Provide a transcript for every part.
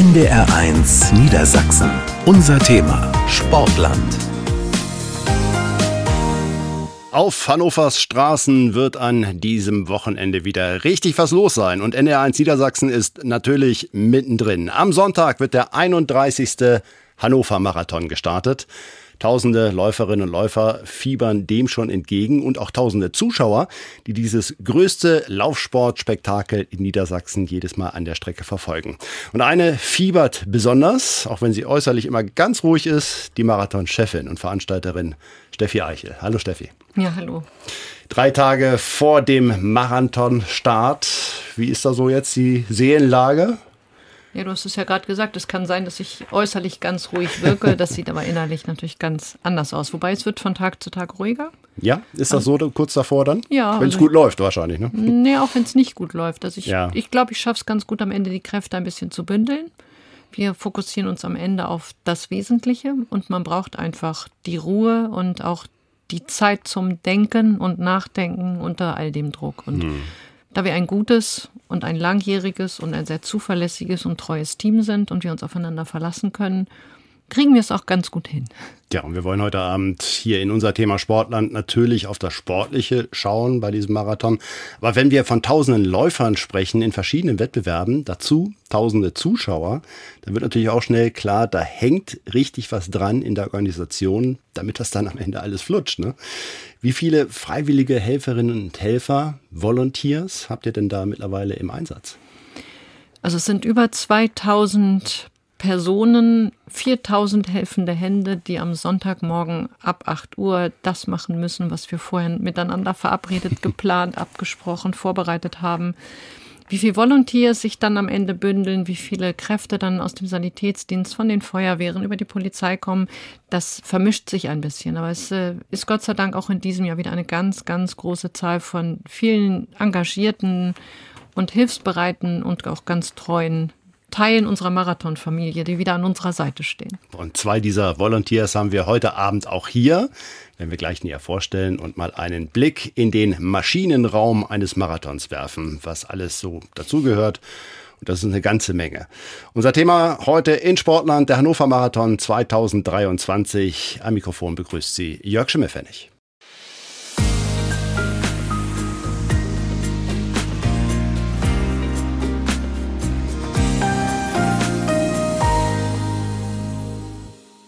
NDR1 Niedersachsen. Unser Thema Sportland. Auf Hannovers Straßen wird an diesem Wochenende wieder richtig was los sein. Und NDR1 Niedersachsen ist natürlich mittendrin. Am Sonntag wird der 31. Hannover Marathon gestartet. Tausende Läuferinnen und Läufer fiebern dem schon entgegen und auch tausende Zuschauer, die dieses größte Laufsportspektakel in Niedersachsen jedes Mal an der Strecke verfolgen. Und eine fiebert besonders, auch wenn sie äußerlich immer ganz ruhig ist, die Marathon-Chefin und Veranstalterin Steffi Eichel. Hallo Steffi. Ja, hallo. Drei Tage vor dem Marathonstart. Wie ist da so jetzt die Seelenlage? Ja, du hast es ja gerade gesagt, es kann sein, dass ich äußerlich ganz ruhig wirke. Das sieht aber innerlich natürlich ganz anders aus. Wobei es wird von Tag zu Tag ruhiger. Ja, ist das so kurz davor dann? Ja. Wenn es also gut läuft wahrscheinlich, ne? Nee, auch wenn es nicht gut läuft. Also ich Ja. glaube, ich, glaub, ich schaffe es ganz gut am Ende, die Kräfte ein bisschen zu bündeln. Wir fokussieren uns am Ende auf das Wesentliche und man braucht einfach die Ruhe und auch die Zeit zum Denken und Nachdenken unter all dem Druck. Und da wir ein gutes und ein langjähriges und ein sehr zuverlässiges und treues Team sind und wir uns aufeinander verlassen können, kriegen wir es auch ganz gut hin. Ja, und wir wollen heute Abend hier in unser Thema Sportland natürlich auf das Sportliche schauen bei diesem Marathon. Aber wenn wir von tausenden Läufern sprechen in verschiedenen Wettbewerben, dazu tausende Zuschauer, dann wird natürlich auch schnell klar, da hängt richtig was dran in der Organisation, damit das dann am Ende alles flutscht. Ne? Wie viele freiwillige Helferinnen und Helfer, Volunteers habt ihr denn da mittlerweile im Einsatz? Also es sind über 2000 Personen, 4000 helfende Hände, die am Sonntagmorgen ab 8 Uhr das machen müssen, was wir vorher miteinander verabredet, geplant, abgesprochen, vorbereitet haben. Wie viele Volunteers sich dann am Ende bündeln, wie viele Kräfte dann aus dem Sanitätsdienst, von den Feuerwehren über die Polizei kommen, das vermischt sich ein bisschen. Aber es äh, ist Gott sei Dank auch in diesem Jahr wieder eine ganz, ganz große Zahl von vielen engagierten und hilfsbereiten und auch ganz treuen Teilen unserer Marathonfamilie, die wieder an unserer Seite stehen. Und zwei dieser Volunteers haben wir heute Abend auch hier, wenn wir gleich näher vorstellen und mal einen Blick in den Maschinenraum eines Marathons werfen, was alles so dazugehört. Und das ist eine ganze Menge. Unser Thema heute in Sportland, der Hannover Marathon 2023. Am Mikrofon begrüßt Sie Jörg Schimmelfennig.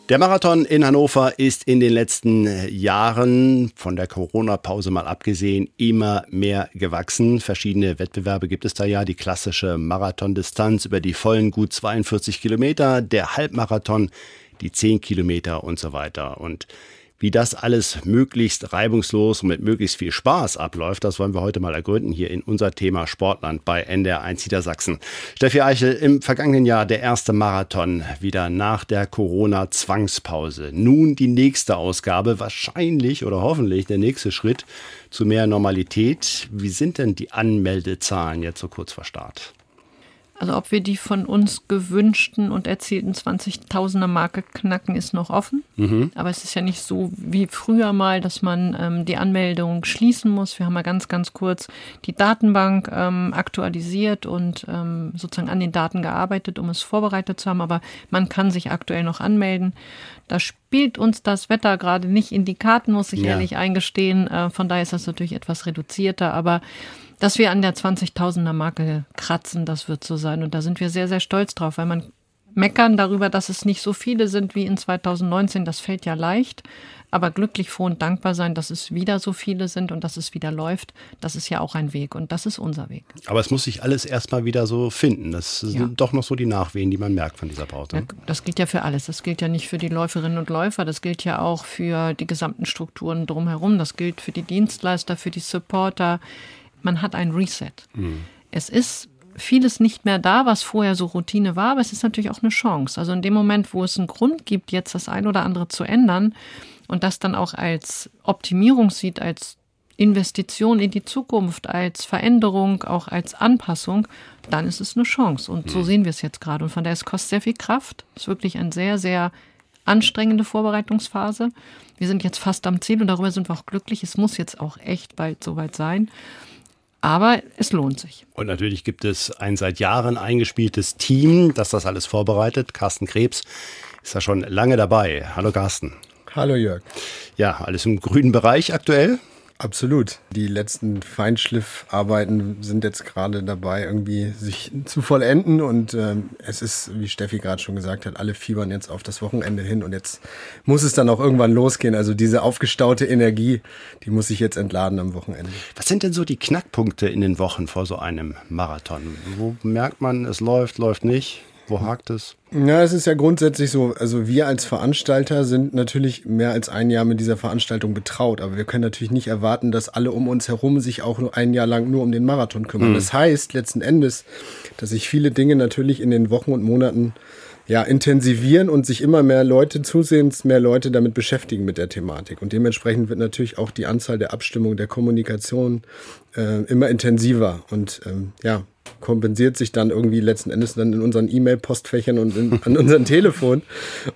Der Marathon in Hannover ist in den letzten Jahren, von der Corona-Pause mal abgesehen, immer mehr gewachsen. Verschiedene Wettbewerbe gibt es da ja. Die klassische Marathondistanz über die vollen gut 42 Kilometer, der Halbmarathon, die 10 Kilometer und so weiter. Und wie das alles möglichst reibungslos und mit möglichst viel Spaß abläuft, das wollen wir heute mal ergründen hier in unser Thema Sportland bei NDR1 Niedersachsen. Steffi Eichel, im vergangenen Jahr der erste Marathon, wieder nach der Corona-Zwangspause. Nun die nächste Ausgabe, wahrscheinlich oder hoffentlich der nächste Schritt zu mehr Normalität. Wie sind denn die Anmeldezahlen jetzt so kurz vor Start? Also ob wir die von uns gewünschten und erzielten 20.000er Marke knacken, ist noch offen. Aber es ist ja nicht so wie früher mal, dass man ähm, die Anmeldung schließen muss. Wir haben mal ganz, ganz kurz die Datenbank ähm, aktualisiert und ähm, sozusagen an den Daten gearbeitet, um es vorbereitet zu haben. Aber man kann sich aktuell noch anmelden. Da spielt uns das Wetter gerade nicht in die Karten, muss ich Ja. ehrlich eingestehen. Äh, von daher ist das natürlich etwas reduzierter. Aber dass wir an der 20.000er Marke kratzen, das wird so sein. Und da sind wir sehr, sehr stolz drauf, weil man meckern darüber, dass es nicht so viele sind wie in 2019, das fällt ja leicht. Aber glücklich, froh und dankbar sein, dass es wieder so viele sind und dass es wieder läuft, das ist ja auch ein Weg. Und das ist unser Weg. Aber es muss sich alles erstmal wieder so finden. Das sind Ja. doch noch so die Nachwehen, die man merkt von dieser Pause. Ja, Das gilt ja für alles. Das gilt ja nicht für die Läuferinnen und Läufer. Das gilt ja auch für die gesamten Strukturen drumherum. Das gilt für die Dienstleister, für die Supporter. Man hat ein Reset. Es ist vieles nicht mehr da, was vorher so Routine war, aber es ist natürlich auch eine Chance. Also in dem Moment, wo es einen Grund gibt, jetzt das ein oder andere zu ändern und das dann auch als Optimierung sieht, als Investition in die Zukunft, als Veränderung, auch als Anpassung, dann ist es eine Chance. Und so sehen wir es jetzt gerade. Und von daher, es kostet sehr viel Kraft. Es ist wirklich eine sehr, sehr anstrengende Vorbereitungsphase. Wir sind jetzt fast am Ziel und darüber sind wir auch glücklich. Es muss jetzt auch echt bald soweit sein. Aber es lohnt sich. Und natürlich gibt es ein seit Jahren eingespieltes Team, das das alles vorbereitet. Carsten Krebs ist da schon lange dabei. Hallo Carsten. Hallo Jörg. Ja, alles im grünen Bereich aktuell. Absolut. Die letzten Feinschliffarbeiten sind jetzt gerade dabei, irgendwie sich zu vollenden. Und ähm, es ist, wie Steffi gerade schon gesagt hat, alle fiebern jetzt auf das Wochenende hin. Und jetzt muss es dann auch irgendwann losgehen. Also diese aufgestaute Energie, die muss sich jetzt entladen am Wochenende. Was sind denn so die Knackpunkte in den Wochen vor so einem Marathon? Wo merkt man, es läuft, läuft nicht? Wo hakt es? Ja, es ist ja grundsätzlich so, also wir als Veranstalter sind natürlich mehr als ein Jahr mit dieser Veranstaltung betraut, aber wir können natürlich nicht erwarten, dass alle um uns herum sich auch nur ein Jahr lang nur um den Marathon kümmern. Mhm. Das heißt letzten Endes, dass sich viele Dinge natürlich in den Wochen und Monaten ja, intensivieren und sich immer mehr Leute, zusehends mehr Leute damit beschäftigen mit der Thematik. Und dementsprechend wird natürlich auch die Anzahl der Abstimmung, der Kommunikation äh, immer intensiver. Und ähm, ja, kompensiert sich dann irgendwie letzten Endes dann in unseren E-Mail-Postfächern und in, an unserem Telefon.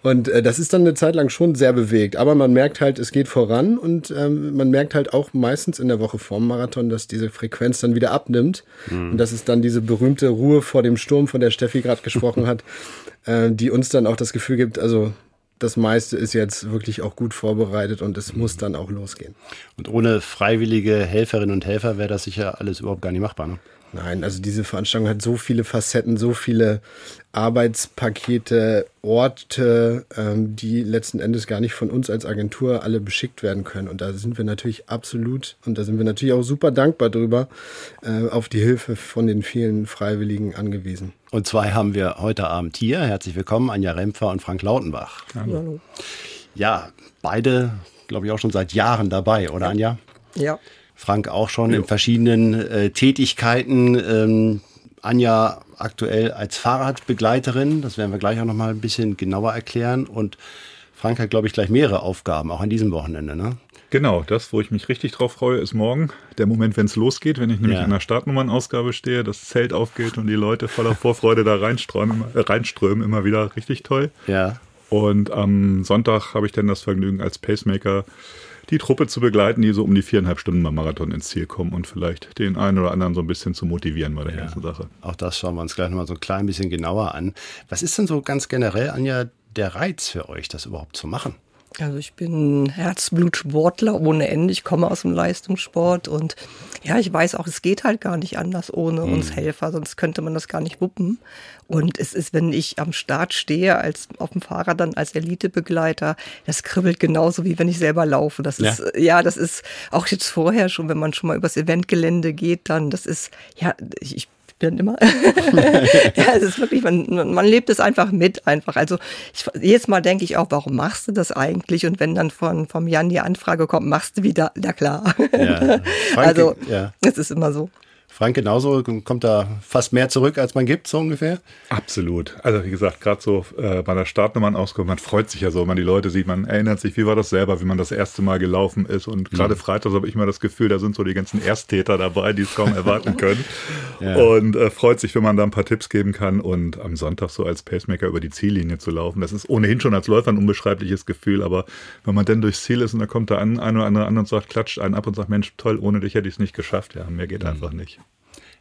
Und äh, das ist dann eine Zeit lang schon sehr bewegt. Aber man merkt halt, es geht voran und ähm, man merkt halt auch meistens in der Woche vorm Marathon, dass diese Frequenz dann wieder abnimmt. Mhm. Und das ist dann diese berühmte Ruhe vor dem Sturm, von der Steffi gerade gesprochen hat, äh, die uns dann auch das Gefühl gibt, also das meiste ist jetzt wirklich auch gut vorbereitet und es muss dann auch losgehen. Und ohne freiwillige Helferinnen und Helfer wäre das sicher alles überhaupt gar nicht machbar. Ne? Nein, also diese Veranstaltung hat so viele Facetten, so viele Arbeitspakete, Orte, ähm, die letzten Endes gar nicht von uns als Agentur alle beschickt werden können. Und da sind wir natürlich absolut, und da sind wir natürlich auch super dankbar drüber, äh, auf die Hilfe von den vielen Freiwilligen angewiesen. Und zwei haben wir heute Abend hier. Herzlich willkommen, Anja Rempfer und Frank Lautenbach. Hallo. Ja, beide, glaube ich, auch schon seit Jahren dabei, oder Anja? Ja. Frank auch schon ja. in verschiedenen äh, Tätigkeiten. Ähm, Anja aktuell als Fahrradbegleiterin, das werden wir gleich auch noch mal ein bisschen genauer erklären. Und Frank hat, glaube ich, gleich mehrere Aufgaben, auch an diesem Wochenende, ne? Genau, das, wo ich mich richtig drauf freue, ist morgen. Der Moment, wenn es losgeht, wenn ich nämlich ja. in der Startnummernausgabe stehe, das Zelt aufgeht und die Leute voller Vorfreude da reinströmen, äh, reinströmen, immer wieder richtig toll. Ja. Und am Sonntag habe ich dann das Vergnügen, als Pacemaker die Truppe zu begleiten, die so um die viereinhalb Stunden beim Marathon ins Ziel kommen und vielleicht den einen oder anderen so ein bisschen zu motivieren bei der ja, ganzen Sache. Auch das schauen wir uns gleich nochmal so ein klein bisschen genauer an. Was ist denn so ganz generell, Anja, der Reiz für euch, das überhaupt zu machen? Also ich bin Herzblutsportler ohne Ende. Ich komme aus dem Leistungssport und ja, ich weiß auch, es geht halt gar nicht anders ohne mhm. uns Helfer, sonst könnte man das gar nicht wuppen. Und es ist, wenn ich am Start stehe, als auf dem Fahrrad dann als Elitebegleiter, das kribbelt genauso wie wenn ich selber laufe. Das ja. ist, ja, das ist auch jetzt vorher schon, wenn man schon mal übers Eventgelände geht, dann, das ist, ja, ich bin immer. ja, es ist wirklich, man, man lebt es einfach mit einfach. Also ich, jedes Mal denke ich auch, warum machst du das eigentlich? Und wenn dann von vom Jan die Anfrage kommt, machst du wieder, na klar. Ja. also ja. es ist immer so. Frank, genauso kommt da fast mehr zurück, als man gibt, so ungefähr? Absolut. Also wie gesagt, gerade so äh, bei der Startnummern-Ausgabe, man freut sich ja so, wenn man die Leute sieht, man erinnert sich, wie war das selber, wie man das erste Mal gelaufen ist. Und gerade mhm. Freitag habe ich mal das Gefühl, da sind so die ganzen Ersttäter dabei, die es kaum erwarten können. ja. Und äh, freut sich, wenn man da ein paar Tipps geben kann. Und am Sonntag so als Pacemaker über die Ziellinie zu laufen, das ist ohnehin schon als Läufer ein unbeschreibliches Gefühl. Aber wenn man dann durchs Ziel ist und da kommt da ein, ein oder andere an und sagt, klatscht einen ab und sagt, Mensch, toll, ohne dich hätte ich es nicht geschafft. Ja, mehr geht mhm. einfach nicht.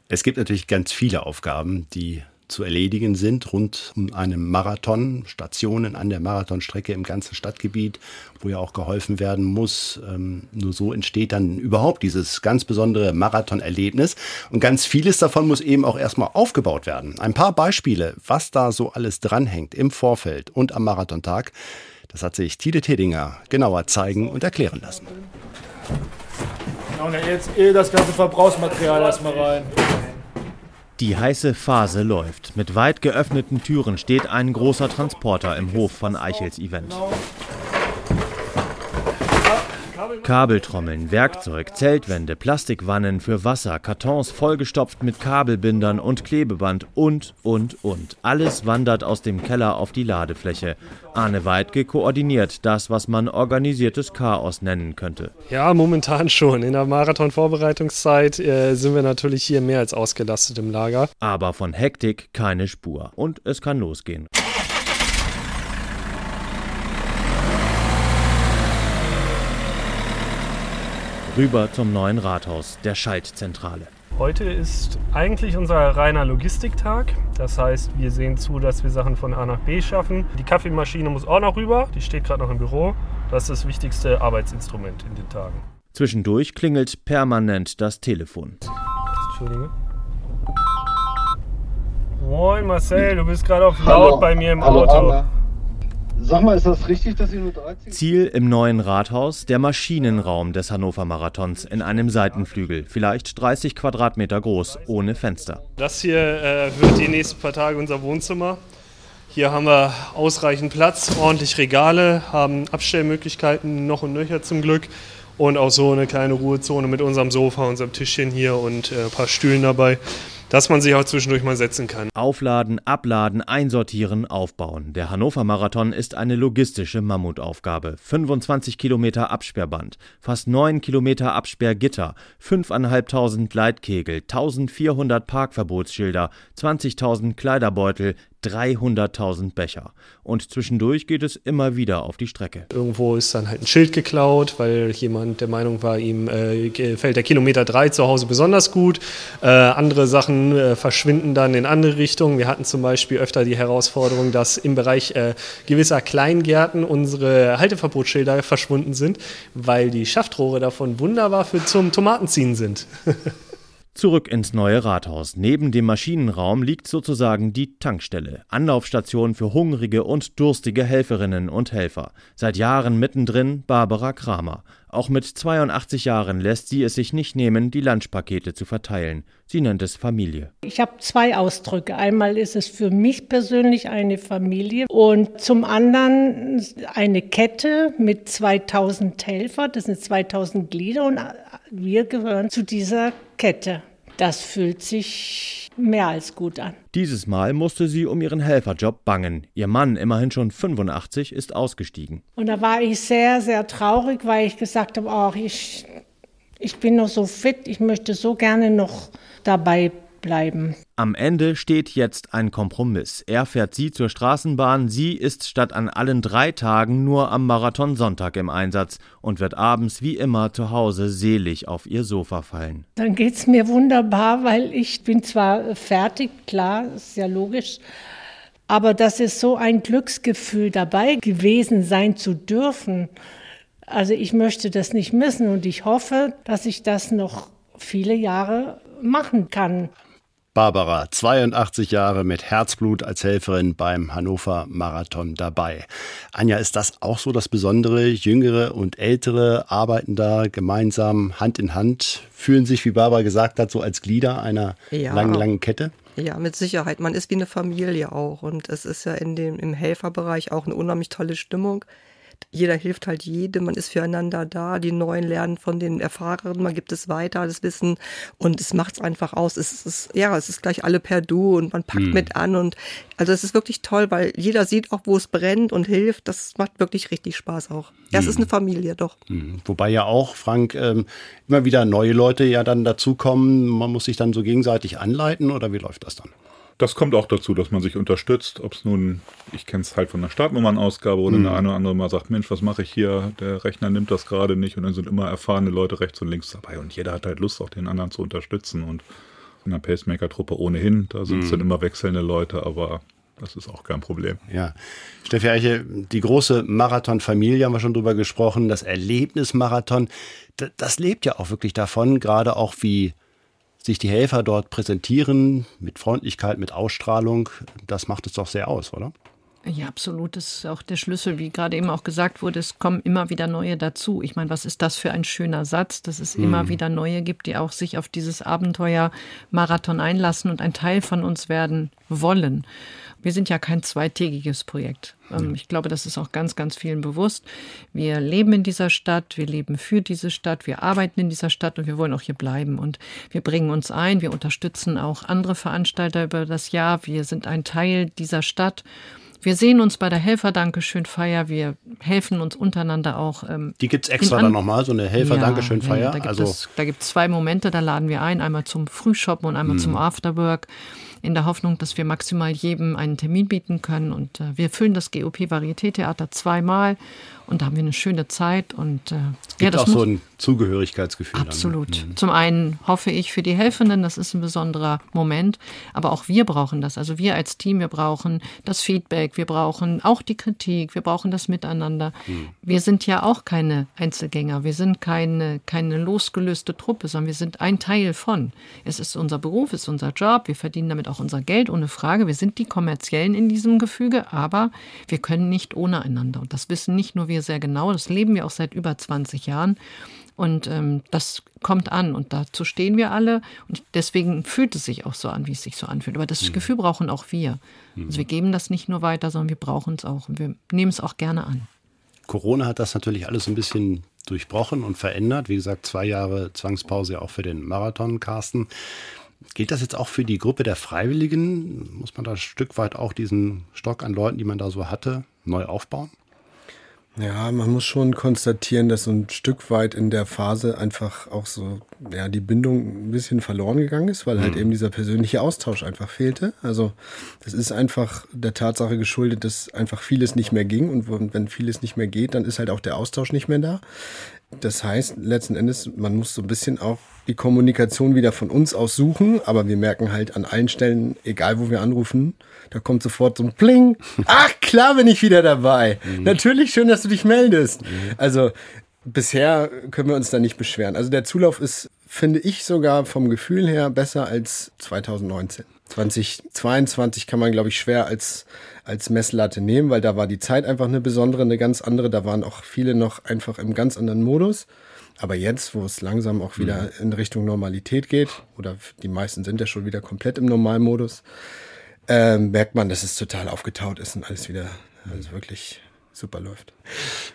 Es gibt natürlich ganz viele Aufgaben, die zu erledigen sind rund um einen Marathon, Stationen an der Marathonstrecke im ganzen Stadtgebiet, wo ja auch geholfen werden muss. Ähm, nur so entsteht dann überhaupt dieses ganz besondere Marathonerlebnis. Und ganz vieles davon muss eben auch erstmal aufgebaut werden. Ein paar Beispiele, was da so alles dranhängt im Vorfeld und am Marathontag, das hat sich Tide Tedinger genauer zeigen und erklären lassen. Und jetzt das ganze Verbrauchsmaterial erstmal rein. Die heiße Phase läuft. Mit weit geöffneten Türen steht ein großer Transporter im Hof von Eichels Event. Kabeltrommeln, Werkzeug, Zeltwände, Plastikwannen für Wasser, Kartons vollgestopft mit Kabelbindern und Klebeband und, und, und. Alles wandert aus dem Keller auf die Ladefläche. Arne Weidke koordiniert das, was man organisiertes Chaos nennen könnte. Ja, momentan schon. In der Marathon-Vorbereitungszeit äh, sind wir natürlich hier mehr als ausgelastet im Lager. Aber von Hektik keine Spur. Und es kann losgehen. Rüber zum neuen Rathaus, der Schaltzentrale. Heute ist eigentlich unser reiner Logistiktag. Das heißt, wir sehen zu, dass wir Sachen von A nach B schaffen. Die Kaffeemaschine muss auch noch rüber. Die steht gerade noch im Büro. Das ist das wichtigste Arbeitsinstrument in den Tagen. Zwischendurch klingelt permanent das Telefon. Entschuldige. Moin Marcel, du bist gerade auf laut Hallo. bei mir im Hallo, Auto. Anna. Sag mal, ist das richtig, dass ihr nur 13 Ziel im neuen Rathaus, der Maschinenraum des Hannover Marathons in einem Seitenflügel, vielleicht 30 Quadratmeter groß, ohne Fenster. Das hier äh, wird die nächsten paar Tage unser Wohnzimmer. Hier haben wir ausreichend Platz, ordentlich Regale, haben Abstellmöglichkeiten noch und nöcher zum Glück und auch so eine kleine Ruhezone mit unserem Sofa, unserem Tischchen hier und äh, ein paar Stühlen dabei, dass man sich auch zwischendurch mal setzen kann. Aufladen, abladen, einsortieren, aufbauen. Der Hannover Marathon ist eine logistische Mammutaufgabe. 25 Kilometer Absperrband, fast 9 Kilometer Absperrgitter, 5.500 Leitkegel, 1400 Parkverbotsschilder, 20.000 Kleiderbeutel, 300.000 Becher. Und zwischendurch geht es immer wieder auf die Strecke. Irgendwo ist dann halt ein Schild geklaut, weil jemand der Meinung war, ihm äh, gefällt der Kilometer 3 zu Hause besonders gut. Äh, andere Sachen äh, verschwinden dann in andere Richtungen. Wir hatten zum Beispiel öfter die Herausforderung, dass im Bereich äh, gewisser Kleingärten unsere Halteverbotsschilder verschwunden sind, weil die Schaftrohre davon wunderbar für zum Tomatenziehen sind. Zurück ins neue Rathaus. Neben dem Maschinenraum liegt sozusagen die Tankstelle, Anlaufstation für hungrige und durstige Helferinnen und Helfer. Seit Jahren mittendrin Barbara Kramer. Auch mit 82 Jahren lässt sie es sich nicht nehmen, die Lunchpakete zu verteilen. Sie nennt es Familie. Ich habe zwei Ausdrücke. Einmal ist es für mich persönlich eine Familie und zum anderen eine Kette mit 2000 Helfern. Das sind 2000 Glieder und wir gehören zu dieser Kette. Das fühlt sich mehr als gut an. Dieses Mal musste sie um ihren Helferjob bangen. Ihr Mann, immerhin schon 85, ist ausgestiegen. Und da war ich sehr, sehr traurig, weil ich gesagt habe, oh, ich, ich bin noch so fit, ich möchte so gerne noch dabei bleiben. Am Ende steht jetzt ein Kompromiss. Er fährt sie zur Straßenbahn, sie ist statt an allen drei Tagen nur am Marathonsonntag im Einsatz und wird abends wie immer zu Hause selig auf ihr Sofa fallen. Dann geht es mir wunderbar, weil ich bin zwar fertig, klar, ist ja logisch, aber das ist so ein Glücksgefühl dabei gewesen sein zu dürfen. Also ich möchte das nicht missen und ich hoffe, dass ich das noch viele Jahre machen kann. Barbara, 82 Jahre mit Herzblut als Helferin beim Hannover Marathon dabei. Anja, ist das auch so das Besondere? Jüngere und Ältere arbeiten da gemeinsam Hand in Hand, fühlen sich, wie Barbara gesagt hat, so als Glieder einer Ja. langen, langen Kette? Ja, mit Sicherheit. Man ist wie eine Familie auch. Und es ist ja in dem, im Helferbereich auch eine unheimlich tolle Stimmung. Jeder hilft halt jedem, man ist füreinander da, die Neuen lernen von den Erfahrenen, man gibt es weiter, das Wissen und es macht es einfach aus. Es ist, ja, es ist gleich alle per Du und man packt Hm. mit an und also es ist wirklich toll, weil jeder sieht auch, wo es brennt und hilft. Das macht wirklich richtig Spaß auch. Ja, es ist eine Familie, doch. Mhm. Wobei ja auch, Frank, ähm, immer wieder neue Leute ja dann dazukommen. Man muss sich dann so gegenseitig anleiten oder wie läuft das dann? Das kommt auch dazu, dass man sich unterstützt. Ob es nun, ich kenne es halt von der Startnummernausgabe oder Mhm. eine eine oder andere mal sagt, Mensch, was mache ich hier? Der Rechner nimmt das gerade nicht und dann sind immer erfahrene Leute rechts und links dabei und jeder hat halt Lust, auch den anderen zu unterstützen und in der Pacemaker-Truppe ohnehin, da sind es Mhm. dann immer wechselnde Leute, aber das ist auch kein Problem. Ja. Steffi Eiche, die große Marathon-Familie haben wir schon drüber gesprochen, das Erlebnismarathon, das lebt ja auch wirklich davon, gerade auch wie sich die Helfer dort präsentieren, mit Freundlichkeit, mit Ausstrahlung, das macht es doch sehr aus, oder? Ja, absolut. Das ist auch der Schlüssel, wie gerade eben auch gesagt wurde. Es kommen immer wieder neue dazu. Ich meine, was ist das für ein schöner Satz, dass es immer Mhm. wieder neue gibt, die auch sich auf dieses Abenteuer Marathon einlassen und ein Teil von uns werden wollen. Wir sind ja kein zweitägiges Projekt. Ähm, Ich glaube, das ist auch ganz, ganz vielen bewusst. Wir leben in dieser Stadt, wir leben für diese Stadt, wir arbeiten in dieser Stadt und wir wollen auch hier bleiben. Und wir bringen uns ein, wir unterstützen auch andere Veranstalter über das Jahr. Wir sind ein Teil dieser Stadt. Wir sehen uns bei der Helfer-Dankeschön-Feier. Wir helfen uns untereinander auch. ähm, Die gibt's in extra an- dann nochmal, so eine Helfer-Dankeschön-Feier? Ja, da, gibt Also- es, da gibt es zwei Momente, da laden wir ein. Einmal zum Frühshoppen und einmal Mhm. zum Afterwork. In der Hoffnung, dass wir maximal jedem einen Termin bieten können. Und äh, wir füllen das GOP Varieté-Theater zweimal. Und da haben wir eine schöne Zeit. Und äh, Es gibt das auch so ein Zugehörigkeitsgefühl. Absolut. Dann. Mhm. Zum einen hoffe ich für die Helfenden, das ist ein besonderer Moment, aber auch wir brauchen das. Also wir als Team, wir brauchen das Feedback, wir brauchen auch die Kritik, wir brauchen das Miteinander. Mhm. Wir sind ja auch keine Einzelgänger, wir sind keine, keine losgelöste Truppe, sondern wir sind ein Teil von. Es ist unser Beruf, es ist unser Job, wir verdienen damit auch unser Geld, ohne Frage. Wir sind die Kommerziellen in diesem Gefüge, aber wir können nicht ohne einander. Und das wissen nicht nur wir sehr genau, das leben wir auch seit über 20 Jahren. Und ähm, das kommt an und dazu stehen wir alle. Und deswegen fühlt es sich auch so an, wie es sich so anfühlt. Aber das mhm. Gefühl brauchen auch wir. Mhm. Also wir geben das nicht nur weiter, sondern wir brauchen es auch. Und wir nehmen es auch gerne an. Corona hat das natürlich alles ein bisschen durchbrochen und verändert. Wie gesagt, zwei Jahre Zwangspause auch für den Marathon, Carsten. Gilt das jetzt auch für die Gruppe der Freiwilligen? Muss man da ein Stück weit auch diesen Stock an Leuten, die man da so hatte, neu aufbauen? Ja, man muss schon konstatieren, dass so ein Stück weit in der Phase einfach auch so, ja, die Bindung ein bisschen verloren gegangen ist, weil halt mhm. eben dieser persönliche Austausch einfach fehlte. Also, das ist einfach der Tatsache geschuldet, dass einfach vieles nicht mehr ging und wenn vieles nicht mehr geht, dann ist halt auch der Austausch nicht mehr da. Das heißt, letzten Endes, man muss so ein bisschen auch die Kommunikation wieder von uns aus suchen, aber wir merken halt an allen Stellen, egal wo wir anrufen, da kommt sofort so ein Pling. Ach, klar bin ich wieder dabei. Mhm. Natürlich schön, dass du dich meldest. Mhm. Also bisher können wir uns da nicht beschweren. Also der Zulauf ist, finde ich sogar vom Gefühl her besser als 2019. 2022 kann man, glaube ich, schwer als, als Messlatte nehmen, weil da war die Zeit einfach eine besondere, eine ganz andere. Da waren auch viele noch einfach im ganz anderen Modus. Aber jetzt, wo es langsam auch wieder mhm. in Richtung Normalität geht, oder die meisten sind ja schon wieder komplett im Normalmodus, äh, merkt man, dass es total aufgetaut ist und alles wieder, alles wirklich super läuft.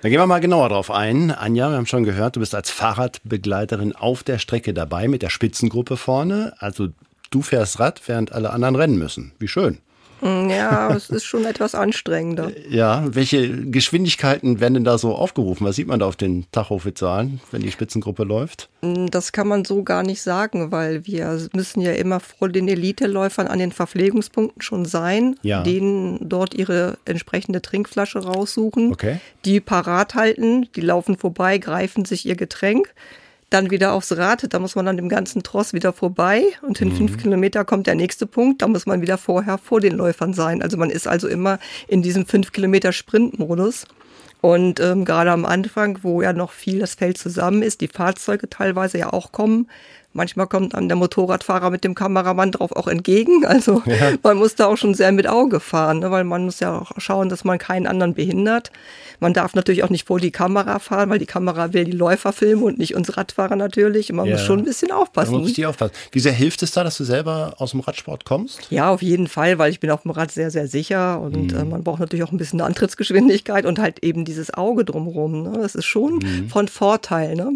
Dann gehen wir mal genauer drauf ein. Anja, wir haben schon gehört, du bist als Fahrradbegleiterin auf der Strecke dabei mit der Spitzengruppe vorne. Also du fährst Rad, während alle anderen rennen müssen. Wie schön. Hm, ja, es ist schon etwas anstrengender. Ja, welche Geschwindigkeiten werden denn da so aufgerufen? Was sieht man da auf den Tachofitzalen, wenn die Spitzengruppe läuft? Hm, das kann man so gar nicht sagen, weil wir müssen ja immer vor den Eliteläufern an den Verpflegungspunkten schon sein, ja. denen dort ihre entsprechende Trinkflasche raussuchen, okay. die parat halten, die laufen vorbei, greifen sich ihr Getränk dann wieder aufs Rad, da muss man dann dem ganzen Tross wieder vorbei und in mhm. fünf Kilometer kommt der nächste Punkt, da muss man wieder vorher vor den Läufern sein. Also man ist also immer in diesem fünf Kilometer Sprintmodus. Und ähm, gerade am Anfang, wo ja noch viel das Feld zusammen ist, die Fahrzeuge teilweise ja auch kommen, Manchmal kommt dann der Motorradfahrer mit dem Kameramann drauf auch entgegen. Also ja. man muss da auch schon sehr mit Auge fahren, ne? weil man muss ja auch schauen, dass man keinen anderen behindert. Man darf natürlich auch nicht vor die Kamera fahren, weil die Kamera will die Läufer filmen und nicht uns Radfahrer natürlich. Und man ja. muss schon ein bisschen aufpassen. Man muss richtig aufpassen. Wie sehr hilft es da, dass du selber aus dem Radsport kommst? Ja, auf jeden Fall, weil ich bin auf dem Rad sehr, sehr sicher und mhm. äh, man braucht natürlich auch ein bisschen Antrittsgeschwindigkeit und halt eben dieses Auge drumherum. Ne? Das ist schon mhm. von Vorteil. Ne?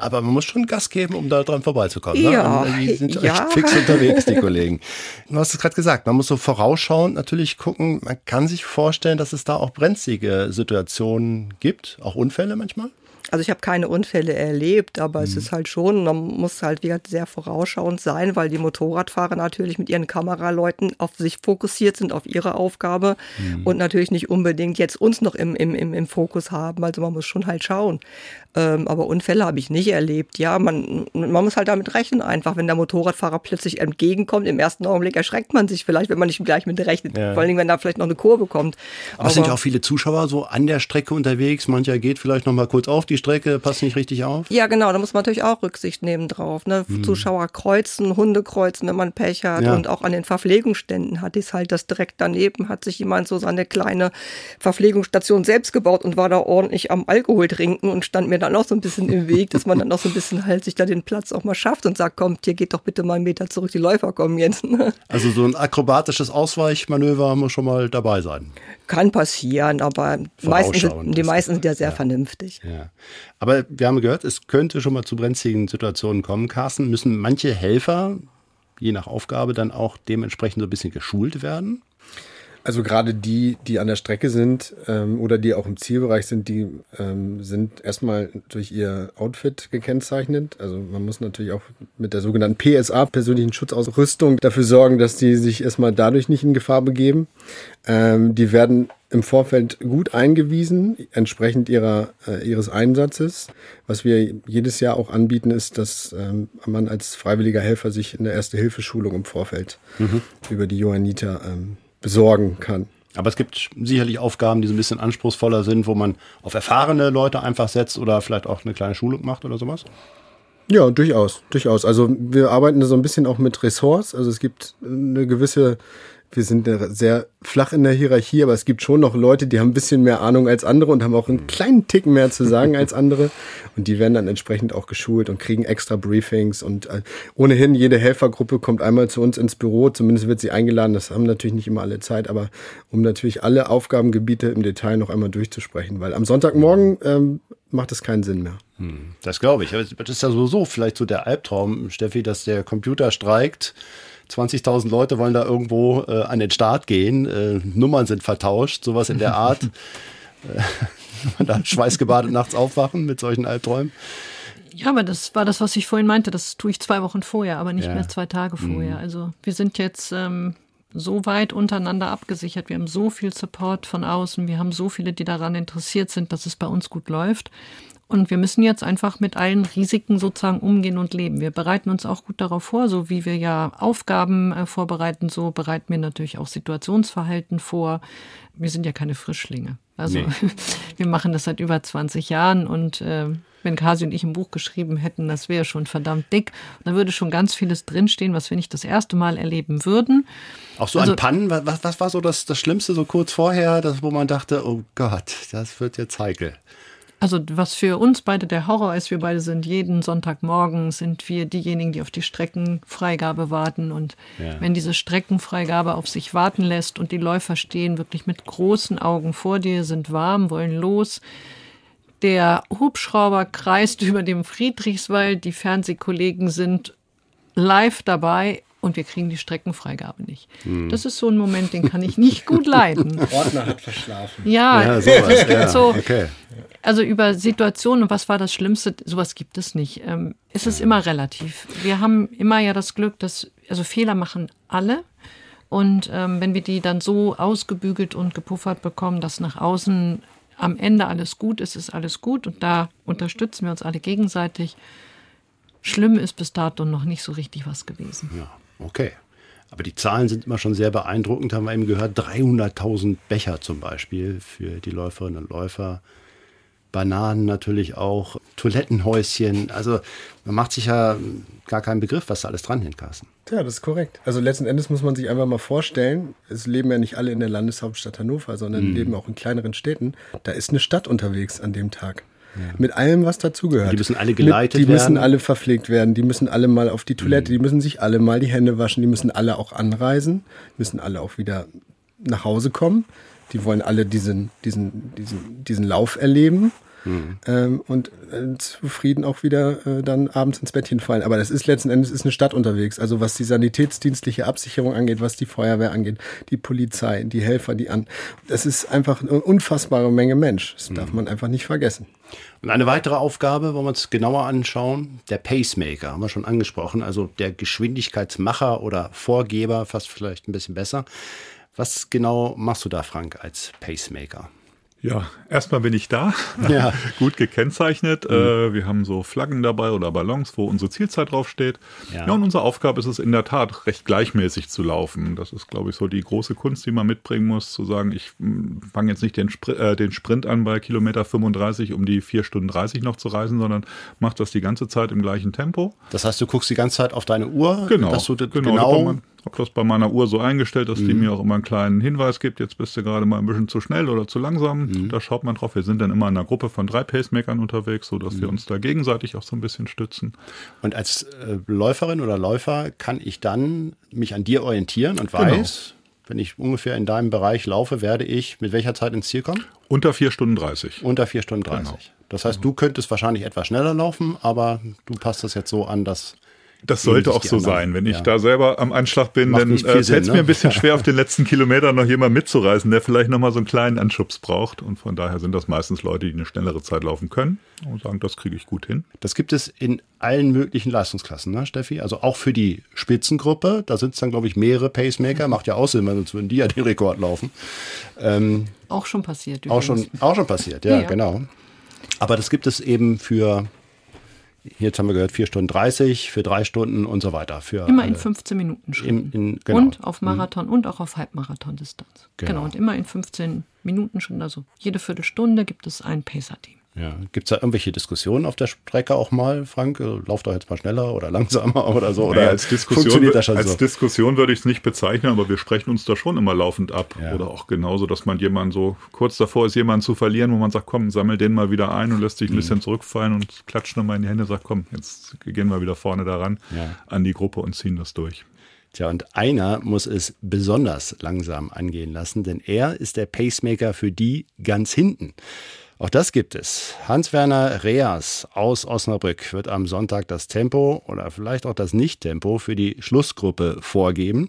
Aber man muss schon Gas geben, um da dran vorbeizukommen. Ne? Ja, die sind ja. echt fix unterwegs, die Kollegen. Du hast es gerade gesagt, man muss so vorausschauend natürlich gucken. Man kann sich vorstellen, dass es da auch brenzlige Situationen Situationen gibt, auch Unfälle manchmal? Also ich habe keine Unfälle erlebt, aber mhm. es ist halt schon, man muss halt wieder sehr vorausschauend sein, weil die Motorradfahrer natürlich mit ihren Kameraleuten auf sich fokussiert sind, auf ihre Aufgabe mhm. und natürlich nicht unbedingt jetzt uns noch im, im, im, im Fokus haben. Also man muss schon halt schauen. Ähm, aber Unfälle habe ich nicht erlebt. Ja, man, man muss halt damit rechnen einfach, wenn der Motorradfahrer plötzlich entgegenkommt. Im ersten Augenblick erschreckt man sich vielleicht, wenn man nicht gleich mit rechnet. Ja. Vor allem, wenn da vielleicht noch eine Kurve kommt. Aber, es sind ja auch viele Zuschauer so an der Strecke unterwegs. Mancher geht vielleicht noch mal kurz auf die Strecke, passt nicht richtig auf. Ja, genau. Da muss man natürlich auch Rücksicht nehmen drauf. Ne? Hm. Zuschauer kreuzen, Hunde kreuzen, wenn man Pech hat. Ja. Und auch an den Verpflegungsständen hatte ich es halt, dass direkt daneben hat sich jemand so seine kleine Verpflegungsstation selbst gebaut und war da ordentlich am Alkohol trinken und stand mir dann auch so ein bisschen im Weg, dass man dann auch so ein bisschen halt sich da den Platz auch mal schafft und sagt, kommt, hier geht doch bitte mal einen Meter zurück, die Läufer kommen jetzt. Also so ein akrobatisches Ausweichmanöver muss schon mal dabei sein. Kann passieren, aber meistens die meisten sind ja sehr ja. vernünftig. Ja. Aber wir haben gehört, es könnte schon mal zu brenzligen Situationen kommen. Carsten, müssen manche Helfer, je nach Aufgabe, dann auch dementsprechend so ein bisschen geschult werden? Also gerade die, die an der Strecke sind ähm, oder die auch im Zielbereich sind, die ähm, sind erstmal durch ihr Outfit gekennzeichnet. Also man muss natürlich auch mit der sogenannten PSA, persönlichen Schutzausrüstung, dafür sorgen, dass die sich erstmal dadurch nicht in Gefahr begeben. Ähm, die werden im Vorfeld gut eingewiesen, entsprechend ihrer, äh, ihres Einsatzes. Was wir jedes Jahr auch anbieten, ist, dass ähm, man als freiwilliger Helfer sich in der Erste-Hilfe-Schulung im Vorfeld mhm. über die Johanniter ähm, besorgen kann. Aber es gibt sicherlich Aufgaben, die so ein bisschen anspruchsvoller sind, wo man auf erfahrene Leute einfach setzt oder vielleicht auch eine kleine Schulung macht oder sowas? Ja, durchaus, durchaus. Also wir arbeiten da so ein bisschen auch mit Ressorts. Also es gibt eine gewisse wir sind sehr flach in der Hierarchie, aber es gibt schon noch Leute, die haben ein bisschen mehr Ahnung als andere und haben auch einen kleinen Tick mehr zu sagen als andere. Und die werden dann entsprechend auch geschult und kriegen extra Briefings. Und äh, ohnehin, jede Helfergruppe kommt einmal zu uns ins Büro, zumindest wird sie eingeladen. Das haben natürlich nicht immer alle Zeit, aber um natürlich alle Aufgabengebiete im Detail noch einmal durchzusprechen, weil am Sonntagmorgen ähm, macht es keinen Sinn mehr. Hm, das glaube ich. Das ist ja sowieso vielleicht so der Albtraum, Steffi, dass der Computer streikt 20.000 Leute wollen da irgendwo äh, an den Start gehen, äh, Nummern sind vertauscht, sowas in der Art. äh, da schweißgebadet nachts aufwachen mit solchen Albträumen. Ja, aber das war das, was ich vorhin meinte. Das tue ich zwei Wochen vorher, aber nicht ja. mehr zwei Tage vorher. Mhm. Also wir sind jetzt ähm, so weit untereinander abgesichert. Wir haben so viel Support von außen. Wir haben so viele, die daran interessiert sind, dass es bei uns gut läuft. Und wir müssen jetzt einfach mit allen Risiken sozusagen umgehen und leben. Wir bereiten uns auch gut darauf vor, so wie wir ja Aufgaben äh, vorbereiten, so bereiten wir natürlich auch Situationsverhalten vor. Wir sind ja keine Frischlinge. Also nee. wir machen das seit über 20 Jahren und äh, wenn Kasi und ich ein Buch geschrieben hätten, das wäre schon verdammt dick. Da würde schon ganz vieles drinstehen, was wir nicht das erste Mal erleben würden. Auch so also, an Pannen, was, was war so das, das Schlimmste so kurz vorher, das, wo man dachte, oh Gott, das wird jetzt heikel? Also was für uns beide der Horror ist, wir beide sind jeden Sonntagmorgen sind wir diejenigen, die auf die Streckenfreigabe warten. Und ja. wenn diese Streckenfreigabe auf sich warten lässt und die Läufer stehen wirklich mit großen Augen vor dir, sind warm, wollen los. Der Hubschrauber kreist über dem Friedrichswald, die Fernsehkollegen sind live dabei und wir kriegen die Streckenfreigabe nicht. Hm. Das ist so ein Moment, den kann ich nicht gut leiden. Der Ordner hat verschlafen. Ja, ja sowas. Ja. So, okay. Also über Situationen und was war das Schlimmste, sowas gibt es nicht. Ähm, es ist immer relativ. Wir haben immer ja das Glück, dass, also Fehler machen alle. Und ähm, wenn wir die dann so ausgebügelt und gepuffert bekommen, dass nach außen am Ende alles gut ist, ist alles gut. Und da unterstützen wir uns alle gegenseitig. Schlimm ist bis dato noch nicht so richtig was gewesen. Ja. Okay. Aber die Zahlen sind immer schon sehr beeindruckend, haben wir eben gehört. 300.000 Becher zum Beispiel für die Läuferinnen und Läufer. Bananen natürlich auch, Toilettenhäuschen. Also man macht sich ja gar keinen Begriff, was da alles dran hängt, Carsten. Ja, das ist korrekt. Also letzten Endes muss man sich einfach mal vorstellen, es leben ja nicht alle in der Landeshauptstadt Hannover, sondern mhm. leben auch in kleineren Städten. Da ist eine Stadt unterwegs an dem Tag. Ja. Mit allem, was dazugehört. Die müssen alle geleitet werden. Die müssen alle verpflegt werden. Die müssen alle mal auf die Toilette. Mhm. Die müssen sich alle mal die Hände waschen. Die müssen alle auch anreisen. Müssen alle auch wieder nach Hause kommen. Die wollen alle diesen, diesen, diesen, diesen Lauf erleben. Mhm. Ähm, und äh, zufrieden auch wieder äh, dann abends ins Bettchen fallen. Aber das ist letzten Endes ist eine Stadt unterwegs. Also was die sanitätsdienstliche Absicherung angeht, was die Feuerwehr angeht, die Polizei, die Helfer, die an. Das ist einfach eine unfassbare Menge Mensch. Das mhm. darf man einfach nicht vergessen. Und eine weitere Aufgabe, wollen wir uns genauer anschauen, der Pacemaker, haben wir schon angesprochen, also der Geschwindigkeitsmacher oder Vorgeber, fast vielleicht ein bisschen besser. Was genau machst du da, Frank, als Pacemaker? Ja, erstmal bin ich da. Ja. Gut gekennzeichnet. Mhm. Äh, wir haben so Flaggen dabei oder Ballons, wo unsere Zielzeit draufsteht. Ja. ja, und unsere Aufgabe ist es in der Tat, recht gleichmäßig zu laufen. Das ist, glaube ich, so die große Kunst, die man mitbringen muss, zu sagen, ich hm, fange jetzt nicht den, Spr äh, den Sprint an bei Kilometer 35, um die 4 Stunden 30 noch zu reisen, sondern mache das die ganze Zeit im gleichen Tempo. Das heißt, du guckst die ganze Zeit auf deine Uhr? Genau. Dass du genau, genau habe das bei meiner Uhr so eingestellt, dass mhm. die mir auch immer einen kleinen Hinweis gibt, jetzt bist du gerade mal ein bisschen zu schnell oder zu langsam. Mhm. Da schaut man drauf. Wir sind dann immer in einer Gruppe von drei Pacemakern unterwegs, sodass mhm. wir uns da gegenseitig auch so ein bisschen stützen. Und als äh, Läuferin oder Läufer kann ich dann mich an dir orientieren und genau. weiß, wenn ich ungefähr in deinem Bereich laufe, werde ich mit welcher Zeit ins Ziel kommen? Unter 4 Stunden 30. Unter 4 Stunden 30. Genau. Das heißt, du könntest wahrscheinlich etwas schneller laufen, aber du passt das jetzt so an, dass Das sollte auch so sein. Wenn ich ja. da selber am Anschlag bin, Macht dann äh, fällt es ne? mir ein bisschen schwer, auf den letzten Kilometern noch jemand mitzureißen, der vielleicht nochmal so einen kleinen Anschubs braucht. Und von daher sind das meistens Leute, die eine schnellere Zeit laufen können und sagen, das kriege ich gut hin. Das gibt es in allen möglichen Leistungsklassen, ne, Steffi? Also auch für die Spitzengruppe. Da sind es dann, glaube ich, mehrere Pacemaker. Macht ja auch Sinn, weil sonst würden die ja den Rekord laufen. Ähm, auch schon passiert. Übrigens. Auch schon, auch schon passiert, ja, ja, genau. Aber das gibt es eben für Jetzt haben wir gehört, 4 Stunden 30 für drei Stunden und so weiter. Für immer in 15 Minuten Schritten. In, in, genau. Und auf Marathon mhm. und auch auf Halbmarathon-Distanz. Genau. genau. Und immer in 15 Minuten Schritten. Also jede Viertelstunde gibt es ein Pacer-Team. Ja. Gibt es da irgendwelche Diskussionen auf der Strecke auch mal, Frank? Äh, lauft doch jetzt mal schneller oder langsamer oder so? Oder naja, als Diskussion, als so? Diskussion würde ich es nicht bezeichnen, aber wir sprechen uns da schon immer laufend ab. Ja. Oder auch genauso, dass man jemanden so kurz davor ist, jemanden zu verlieren, wo man sagt, komm, sammel den mal wieder ein und lässt sich ein mhm. bisschen zurückfallen und klatscht nochmal in die Hände, sagt, komm, jetzt gehen wir wieder vorne daran ja. an die Gruppe und ziehen das durch. Tja, und einer muss es besonders langsam angehen lassen, denn er ist der Pacemaker für die ganz hinten. Auch das gibt es. Hans-Werner Reas aus Osnabrück wird am Sonntag das Tempo oder vielleicht auch das Nicht-Tempo für die Schlussgruppe vorgeben.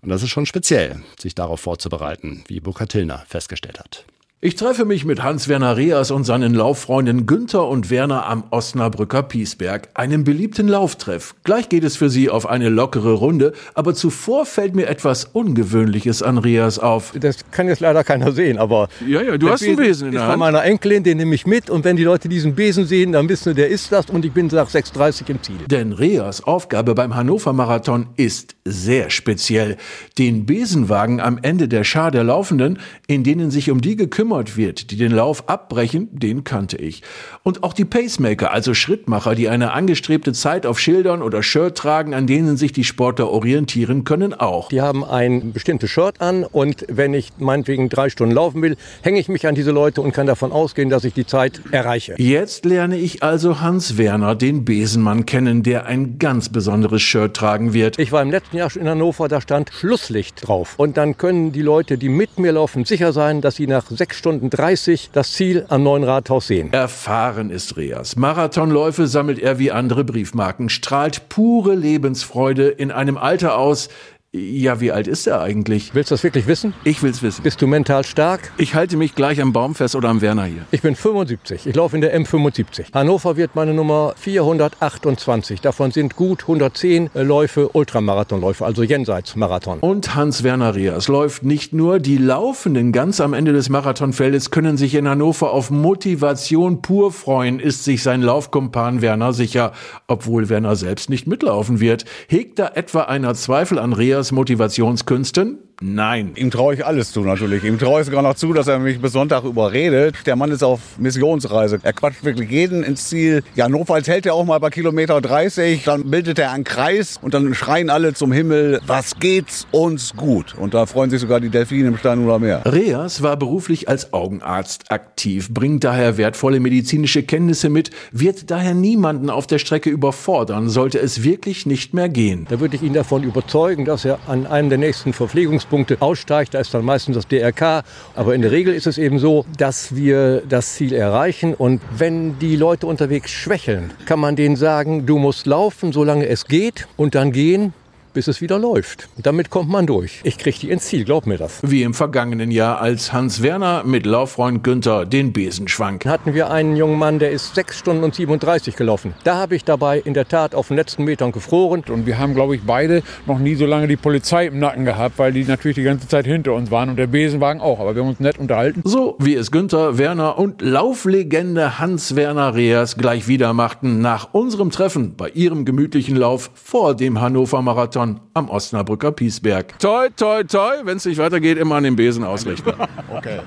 Und das ist schon speziell, sich darauf vorzubereiten, wie Burkhard Tillner festgestellt hat. Ich treffe mich mit Hans-Werner Reas und seinen Lauffreunden Günther und Werner am Osnabrücker Piesberg, einem beliebten Lauftreff. Gleich geht es für sie auf eine lockere Runde, aber zuvor fällt mir etwas Ungewöhnliches an Reas auf. Das kann jetzt leider keiner sehen, aber... Ja, ja, du hast einen Besen in der Hand. von meiner Enkelin, den nehme ich mit und wenn die Leute diesen Besen sehen, dann wissen sie, der ist das und ich bin nach 6.30 im Ziel. Denn Reas Aufgabe beim Hannover Marathon ist sehr speziell. Den Besenwagen am Ende der Schar der Laufenden, in denen sich um die gekümmert gekümmert wird, die den Lauf abbrechen, den kannte ich. Und auch die Pacemaker, also Schrittmacher, die eine angestrebte Zeit auf Schildern oder Shirt tragen, an denen sich die Sportler orientieren können, auch. Die haben ein bestimmtes Shirt an und wenn ich meinetwegen drei Stunden laufen will, hänge ich mich an diese Leute und kann davon ausgehen, dass ich die Zeit erreiche. Jetzt lerne ich also Hans Werner, den Besenmann, kennen, der ein ganz besonderes Shirt tragen wird. Ich war im letzten Jahr schon in Hannover, da stand Schlusslicht drauf. Und dann können die Leute, die mit mir laufen, sicher sein, dass sie nach sechs Stunden 30 das Ziel am neuen Rathaus sehen. Erfahren ist Reas. Marathonläufe sammelt er wie andere Briefmarken, strahlt pure Lebensfreude in einem Alter aus, ja, wie alt ist er eigentlich? Willst du das wirklich wissen? Ich will's wissen. Bist du mental stark? Ich halte mich gleich am Baum fest oder am Werner hier. Ich bin 75. Ich laufe in der M75. Hannover wird meine Nummer 428. Davon sind gut 110 Läufe Ultramarathonläufe, also Jenseitsmarathon. Und Hans-Werner Reas läuft nicht nur. Die Laufenden ganz am Ende des Marathonfeldes können sich in Hannover auf Motivation pur freuen, ist sich sein Laufkumpan Werner sicher, obwohl Werner selbst nicht mitlaufen wird. Hegt da etwa einer Zweifel an Reas Andreas Motivationskünsten Nein. Ihm traue ich alles zu, natürlich. Ihm traue ich sogar noch zu, dass er mich bis Sonntag überredet. Der Mann ist auf Missionsreise. Er quatscht wirklich jeden ins Ziel. Ja, notfalls hält er auch mal bei Kilometer 30. Dann bildet er einen Kreis und dann schreien alle zum Himmel, was geht's uns gut? Und da freuen sich sogar die Delfine im Stein oder Meer. Reas war beruflich als Augenarzt aktiv, bringt daher wertvolle medizinische Kenntnisse mit, wird daher niemanden auf der Strecke überfordern, sollte es wirklich nicht mehr gehen. Da würde ich ihn davon überzeugen, dass er an einem der nächsten Verpflegungs Punkte aussteigt, da ist dann meistens das DRK. Aber in der Regel ist es eben so, dass wir das Ziel erreichen. Und wenn die Leute unterwegs schwächeln, kann man denen sagen, du musst laufen, solange es geht und dann gehen bis es wieder läuft. Damit kommt man durch. Ich kriege die ins Ziel, glaub mir das. Wie im vergangenen Jahr, als Hans Werner mit Lauffreund Günther den Besen schwang. Hatten wir einen jungen Mann, der ist 6 Stunden und 37 gelaufen. Da habe ich dabei in der Tat auf den letzten Metern gefroren. Und wir haben, glaube ich, beide noch nie so lange die Polizei im Nacken gehabt, weil die natürlich die ganze Zeit hinter uns waren und der Besenwagen auch. Aber wir haben uns nett unterhalten. So wie es Günther, Werner und Lauflegende Hans Werner Reas gleich wieder machten nach unserem Treffen bei ihrem gemütlichen Lauf vor dem Hannover Marathon Marathon am Osnabrücker Piesberg. Toi, toi, toi, wenn es nicht weitergeht, immer an den Besen ausrichten. okay.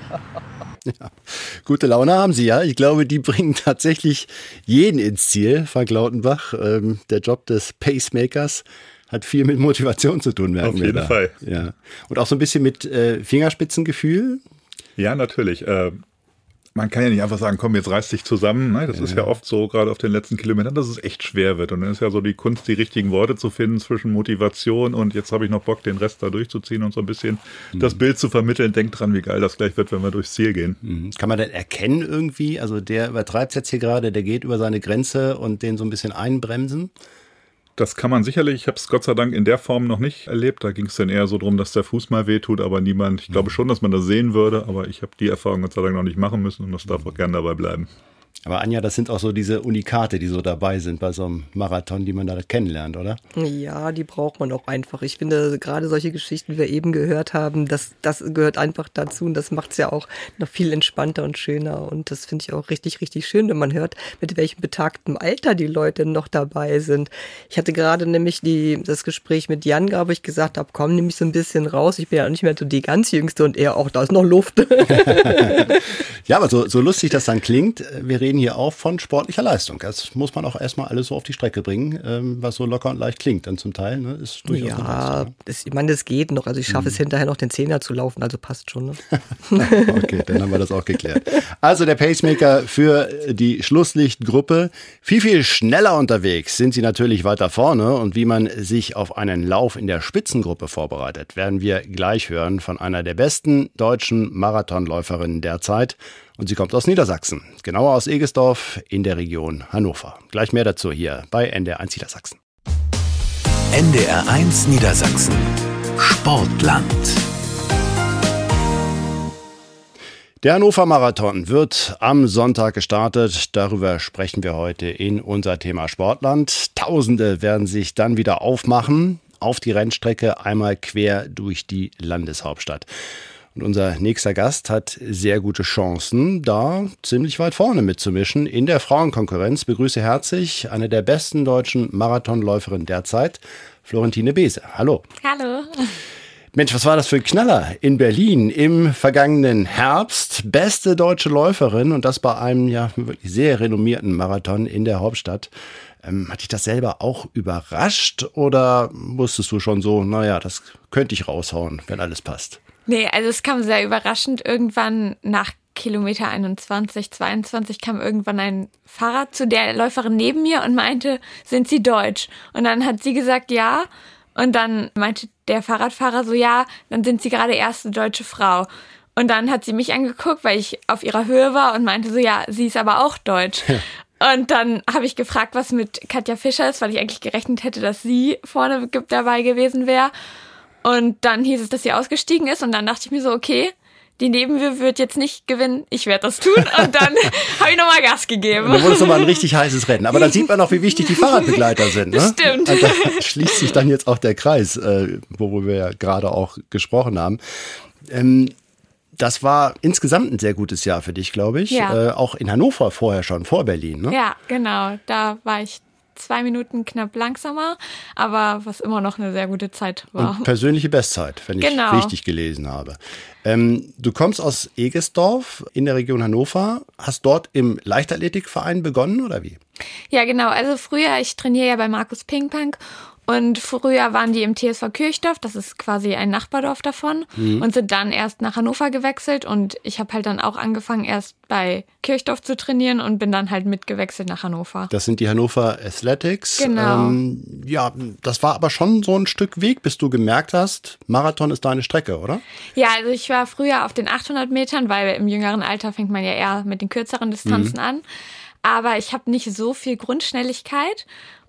Ja. Gute Laune haben Sie ja. Ich glaube, die bringen tatsächlich jeden ins Ziel, Frank Lautenbach. Ähm, der Job des Pacemakers hat viel mit Motivation zu tun, merken Auf jeden Fall. Ja. Und auch so ein bisschen mit äh, Fingerspitzengefühl. Ja, natürlich. Äh, man kann ja nicht einfach sagen, komm, jetzt reiß dich zusammen. Ne? Das ja. ist ja oft so, gerade auf den letzten Kilometern, dass es echt schwer wird. Und dann ist ja so die Kunst, die richtigen Worte zu finden zwischen Motivation und jetzt habe ich noch Bock, den Rest da durchzuziehen und so ein bisschen mhm. das Bild zu vermitteln. Denkt dran, wie geil das gleich wird, wenn wir durchs Ziel gehen. Mhm. Kann man denn erkennen irgendwie? Also der übertreibt jetzt hier gerade, der geht über seine Grenze und den so ein bisschen einbremsen? Das kann man sicherlich. Ich habe es Gott sei Dank in der Form noch nicht erlebt. Da ging es dann eher so drum, dass der Fuß mal wehtut, aber niemand, ich glaube schon, dass man das sehen würde, aber ich habe die Erfahrung Gott sei Dank noch nicht machen müssen und das darf auch gerne dabei bleiben. Aber Anja, das sind auch so diese Unikate, die so dabei sind bei so einem Marathon, die man da kennenlernt, oder? Ja, die braucht man auch einfach. Ich finde, gerade solche Geschichten, wie wir eben gehört haben, das, das gehört einfach dazu und das macht es ja auch noch viel entspannter und schöner. Und das finde ich auch richtig, richtig schön, wenn man hört, mit welchem betagten Alter die Leute noch dabei sind. Ich hatte gerade nämlich die, das Gespräch mit Jan, glaube ich, gesagt habe, komm, nimm mich so ein bisschen raus. Ich bin ja nicht mehr so die ganz Jüngste und er auch, da ist noch Luft. ja, aber so, so lustig das dann klingt, wir reden hier auch von sportlicher Leistung. Das muss man auch erstmal alles so auf die Strecke bringen, ähm, was so locker und leicht klingt dann zum Teil. Ne? Ist durchaus ja, das, ich meine, das geht noch. Also ich schaffe mhm. es hinterher noch den Zehner zu laufen, also passt schon. Ne? okay, dann haben wir das auch geklärt. Also der Pacemaker für die Schlusslichtgruppe. Viel, viel schneller unterwegs sind sie natürlich weiter vorne und wie man sich auf einen Lauf in der Spitzengruppe vorbereitet, werden wir gleich hören von einer der besten deutschen Marathonläuferinnen derzeit. Und sie kommt aus Niedersachsen, genauer aus Egesdorf in der Region Hannover. Gleich mehr dazu hier bei NDR1 Niedersachsen. NDR1 Niedersachsen. Sportland. Der Hannover Marathon wird am Sonntag gestartet. Darüber sprechen wir heute in unser Thema Sportland. Tausende werden sich dann wieder aufmachen auf die Rennstrecke einmal quer durch die Landeshauptstadt. Und unser nächster Gast hat sehr gute Chancen, da ziemlich weit vorne mitzumischen. In der Frauenkonkurrenz begrüße herzlich eine der besten deutschen Marathonläuferinnen derzeit, Florentine Bese. Hallo. Hallo. Mensch, was war das für ein Knaller in Berlin im vergangenen Herbst? Beste deutsche Läuferin und das bei einem ja wirklich sehr renommierten Marathon in der Hauptstadt. Ähm, hat dich das selber auch überrascht oder wusstest du schon so, naja, das könnte ich raushauen, wenn alles passt? Nee, also es kam sehr überraschend. Irgendwann nach Kilometer 21, 22 kam irgendwann ein Fahrrad zu der Läuferin neben mir und meinte, sind Sie deutsch? Und dann hat sie gesagt, ja. Und dann meinte der Fahrradfahrer so, ja, dann sind Sie gerade erste deutsche Frau. Und dann hat sie mich angeguckt, weil ich auf ihrer Höhe war und meinte so, ja, sie ist aber auch deutsch. Und dann habe ich gefragt, was mit Katja Fischer ist, weil ich eigentlich gerechnet hätte, dass sie vorne dabei gewesen wäre. Und dann hieß es, dass sie ausgestiegen ist und dann dachte ich mir so, okay, die Nebenwirkung wird jetzt nicht gewinnen, ich werde das tun. Und dann habe ich nochmal Gas gegeben. Und dann wurde es nochmal ein richtig heißes Rennen. Aber dann sieht man auch, wie wichtig die Fahrradbegleiter sind. Ne? Stimmt. Und da schließt sich dann jetzt auch der Kreis, äh, worüber wir ja gerade auch gesprochen haben. Ähm, das war insgesamt ein sehr gutes Jahr für dich, glaube ich. Ja. Äh, auch in Hannover vorher schon, vor Berlin. Ne? Ja, genau. Da war ich zwei Minuten knapp langsamer, aber was immer noch eine sehr gute Zeit war. Und persönliche Bestzeit, wenn genau. ich richtig gelesen habe. Ähm, du kommst aus Egesdorf in der Region Hannover, hast dort im Leichtathletikverein begonnen oder wie? Ja, genau. Also früher, ich trainiere ja bei Markus Pingpong und früher waren die im TSV Kirchdorf, das ist quasi ein Nachbardorf davon, mhm. und sind dann erst nach Hannover gewechselt. Und ich habe halt dann auch angefangen, erst bei Kirchdorf zu trainieren und bin dann halt mitgewechselt nach Hannover. Das sind die Hannover Athletics. Genau. Ähm, ja, das war aber schon so ein Stück Weg, bis du gemerkt hast, Marathon ist deine Strecke, oder? Ja, also ich war früher auf den 800 Metern, weil im jüngeren Alter fängt man ja eher mit den kürzeren Distanzen mhm. an aber ich habe nicht so viel Grundschnelligkeit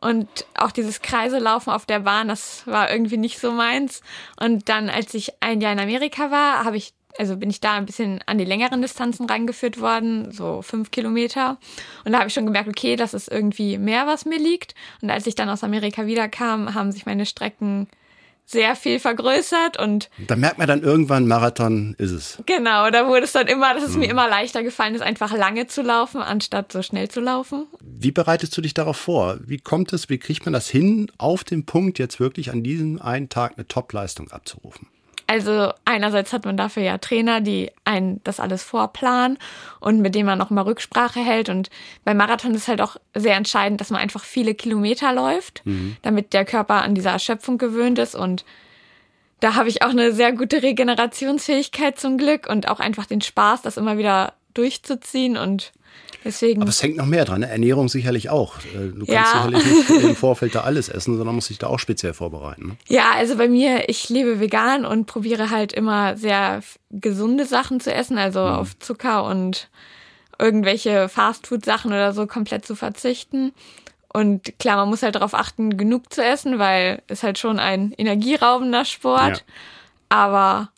und auch dieses Kreiselaufen auf der Bahn, das war irgendwie nicht so meins. Und dann, als ich ein Jahr in Amerika war, habe ich also bin ich da ein bisschen an die längeren Distanzen reingeführt worden, so fünf Kilometer. Und da habe ich schon gemerkt, okay, das ist irgendwie mehr, was mir liegt. Und als ich dann aus Amerika wiederkam, haben sich meine Strecken sehr viel vergrößert und da merkt man dann irgendwann Marathon ist es. Genau, da wurde es dann immer, dass es mhm. mir immer leichter gefallen ist, einfach lange zu laufen, anstatt so schnell zu laufen. Wie bereitest du dich darauf vor? Wie kommt es, wie kriegt man das hin, auf dem Punkt jetzt wirklich an diesem einen Tag eine Topleistung abzurufen? Also einerseits hat man dafür ja Trainer, die einen das alles vorplanen und mit denen man auch mal Rücksprache hält. Und beim Marathon ist halt auch sehr entscheidend, dass man einfach viele Kilometer läuft, mhm. damit der Körper an diese Erschöpfung gewöhnt ist. Und da habe ich auch eine sehr gute Regenerationsfähigkeit zum Glück und auch einfach den Spaß, das immer wieder durchzuziehen und Deswegen. Aber es hängt noch mehr dran. Ne? Ernährung sicherlich auch. Äh, du kannst ja. sicherlich nicht im Vorfeld da alles essen, sondern musst dich da auch speziell vorbereiten. Ne? Ja, also bei mir, ich lebe vegan und probiere halt immer sehr gesunde Sachen zu essen, also mhm. auf Zucker und irgendwelche Fastfood-Sachen oder so komplett zu verzichten. Und klar, man muss halt darauf achten, genug zu essen, weil es halt schon ein energieraubender Sport. Ja. Aber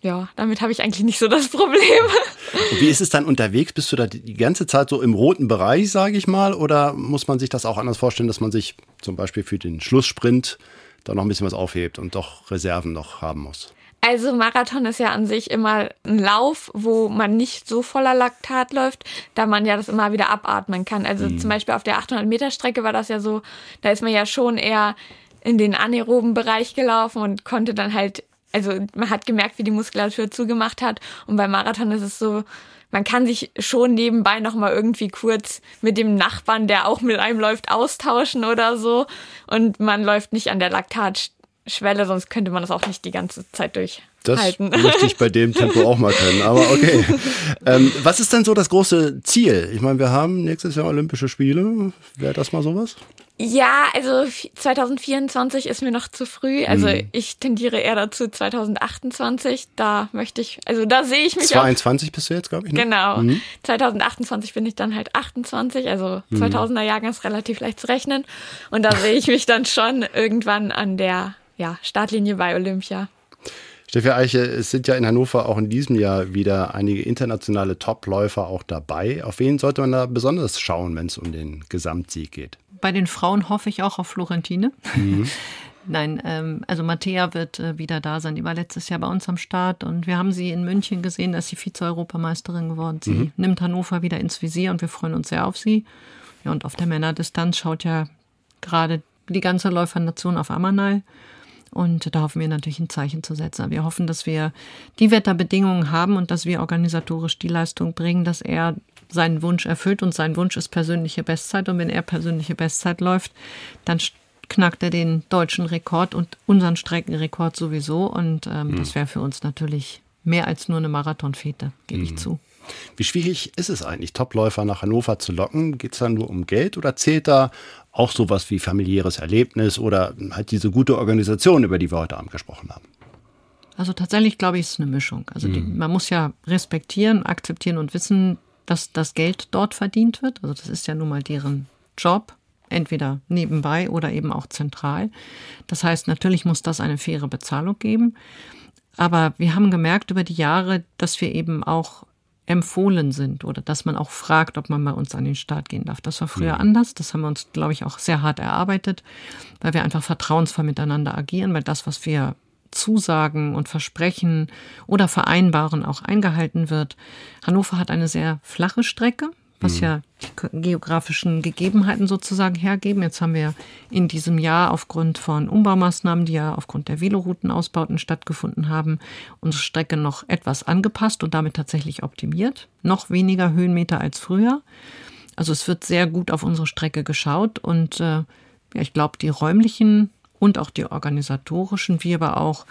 ja, damit habe ich eigentlich nicht so das Problem. Und wie ist es dann unterwegs? Bist du da die ganze Zeit so im roten Bereich, sage ich mal? Oder muss man sich das auch anders vorstellen, dass man sich zum Beispiel für den Schlusssprint da noch ein bisschen was aufhebt und doch Reserven noch haben muss? Also Marathon ist ja an sich immer ein Lauf, wo man nicht so voller Laktat läuft, da man ja das immer wieder abatmen kann. Also mhm. zum Beispiel auf der 800 Meter Strecke war das ja so, da ist man ja schon eher in den anaeroben Bereich gelaufen und konnte dann halt also man hat gemerkt, wie die Muskulatur zugemacht hat. Und beim Marathon ist es so, man kann sich schon nebenbei noch mal irgendwie kurz mit dem Nachbarn, der auch mit einem läuft, austauschen oder so. Und man läuft nicht an der Laktatschwelle, sonst könnte man das auch nicht die ganze Zeit durch. Das möchte ich bei dem Tempo auch mal können, aber okay. Ähm, was ist denn so das große Ziel? Ich meine, wir haben nächstes Jahr Olympische Spiele. Wäre das mal sowas? Ja, also 2024 ist mir noch zu früh. Also hm. ich tendiere eher dazu 2028. Da möchte ich, also da sehe ich mich 22 auch, bist du jetzt, glaube ich. Ne? Genau. Mhm. 2028 bin ich dann halt 28. Also mhm. 2000er Jahrgang ist relativ leicht zu rechnen. Und da sehe ich mich dann schon irgendwann an der ja, Startlinie bei Olympia. Steffi Eiche, es sind ja in Hannover auch in diesem Jahr wieder einige internationale Topläufer auch dabei. Auf wen sollte man da besonders schauen, wenn es um den Gesamtsieg geht? Bei den Frauen hoffe ich auch auf Florentine. Mhm. Nein, ähm, also Mattea wird äh, wieder da sein. Die war letztes Jahr bei uns am Start und wir haben sie in München gesehen, dass sie Vize-Europameisterin geworden. Sie mhm. nimmt Hannover wieder ins Visier und wir freuen uns sehr auf sie. Ja, und auf der Männerdistanz schaut ja gerade die ganze Läufernation auf Amanal. Und da hoffen wir natürlich ein Zeichen zu setzen. Wir hoffen, dass wir die Wetterbedingungen haben und dass wir organisatorisch die Leistung bringen, dass er seinen Wunsch erfüllt. Und sein Wunsch ist persönliche Bestzeit. Und wenn er persönliche Bestzeit läuft, dann knackt er den deutschen Rekord und unseren Streckenrekord sowieso. Und ähm, mhm. das wäre für uns natürlich mehr als nur eine Marathonfete, gebe mhm. ich zu. Wie schwierig ist es eigentlich, Topläufer nach Hannover zu locken? Geht es da nur um Geld oder zählt da auch sowas wie familiäres Erlebnis oder halt diese gute Organisation, über die wir heute Abend gesprochen haben? Also tatsächlich glaube ich, ist es eine Mischung. Also die, mhm. man muss ja respektieren, akzeptieren und wissen, dass das Geld dort verdient wird. Also das ist ja nun mal deren Job, entweder nebenbei oder eben auch zentral. Das heißt, natürlich muss das eine faire Bezahlung geben. Aber wir haben gemerkt über die Jahre, dass wir eben auch empfohlen sind oder dass man auch fragt, ob man bei uns an den Start gehen darf. Das war früher mhm. anders. Das haben wir uns, glaube ich, auch sehr hart erarbeitet, weil wir einfach vertrauensvoll miteinander agieren, weil das, was wir zusagen und versprechen oder vereinbaren, auch eingehalten wird. Hannover hat eine sehr flache Strecke was mhm. ja die geografischen Gegebenheiten sozusagen hergeben. Jetzt haben wir in diesem Jahr aufgrund von Umbaumaßnahmen, die ja aufgrund der Veloroutenausbauten stattgefunden haben, unsere Strecke noch etwas angepasst und damit tatsächlich optimiert. Noch weniger Höhenmeter als früher. Also es wird sehr gut auf unsere Strecke geschaut und äh, ja, ich glaube, die räumlichen und auch die organisatorischen, wie aber auch